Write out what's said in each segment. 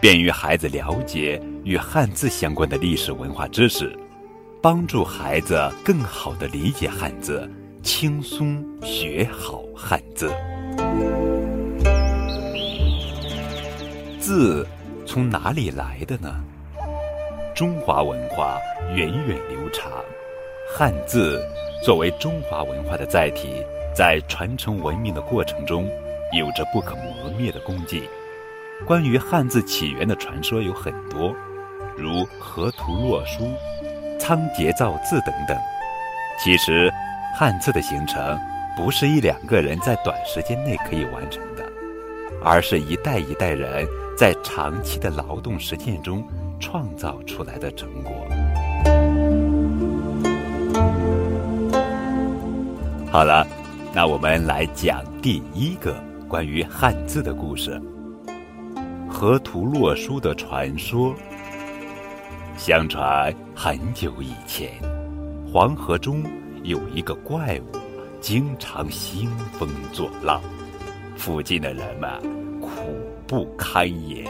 便于孩子了解与汉字相关的历史文化知识，帮助孩子更好地理解汉字，轻松学好汉字。字从哪里来的呢？中华文化源远流长，汉字作为中华文化的载体，在传承文明的过程中，有着不可磨灭的功绩。关于汉字起源的传说有很多，如河图洛书、仓颉造字等等。其实，汉字的形成不是一两个人在短时间内可以完成的，而是一代一代人。在长期的劳动实践中创造出来的成果。好了，那我们来讲第一个关于汉字的故事——河图洛书的传说。相传很久以前，黄河中有一个怪物，经常兴风作浪，附近的人们苦。不堪言。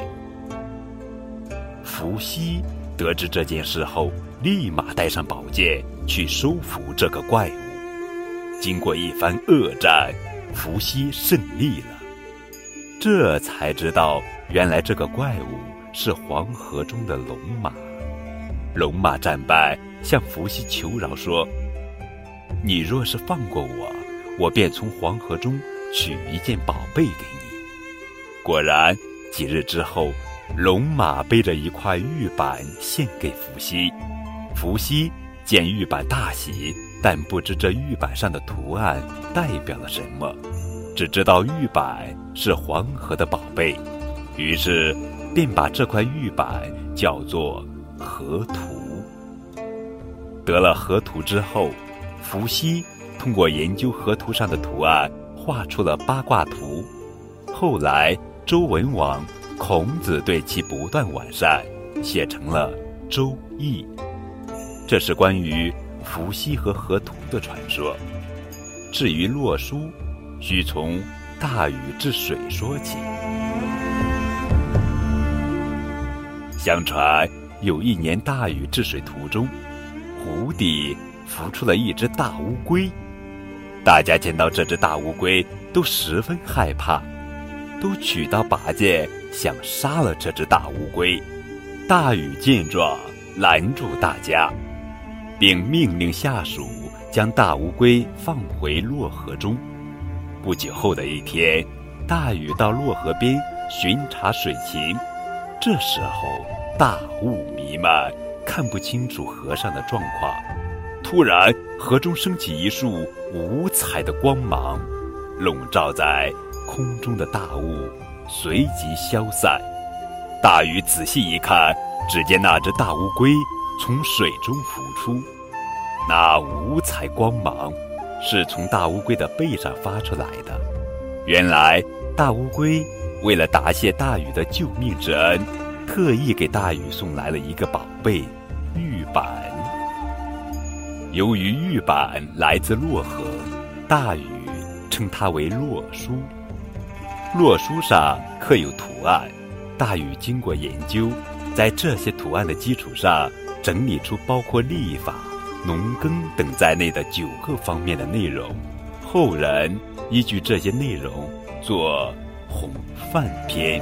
伏羲得知这件事后，立马带上宝剑去收服这个怪物。经过一番恶战，伏羲胜利了。这才知道，原来这个怪物是黄河中的龙马。龙马战败，向伏羲求饶说：“你若是放过我，我便从黄河中取一件宝贝给你。”果然，几日之后，龙马背着一块玉板献给伏羲。伏羲见玉板大喜，但不知这玉板上的图案代表了什么，只知道玉板是黄河的宝贝，于是便把这块玉板叫做河图。得了河图之后，伏羲通过研究河图上的图案，画出了八卦图。后来。周文王、孔子对其不断完善，写成了《周易》。这是关于伏羲和河图的传说。至于洛书，需从大禹治水说起。相传有一年大禹治水途中，湖底浮出了一只大乌龟。大家见到这只大乌龟，都十分害怕。都取刀拔剑想杀了这只大乌龟，大禹见状拦住大家，并命令下属将大乌龟放回洛河中。不久后的一天，大禹到洛河边巡查水情，这时候大雾弥漫，看不清楚河上的状况。突然，河中升起一束五彩的光芒，笼罩在。空中的大雾随即消散，大禹仔细一看，只见那只大乌龟从水中浮出，那五彩光芒是从大乌龟的背上发出来的。原来大乌龟为了答谢大禹的救命之恩，特意给大禹送来了一个宝贝——玉板。由于玉板来自洛河，大禹称它为洛书。洛书上刻有图案，大禹经过研究，在这些图案的基础上，整理出包括历法、农耕等在内的九个方面的内容。后人依据这些内容做《洪范篇》。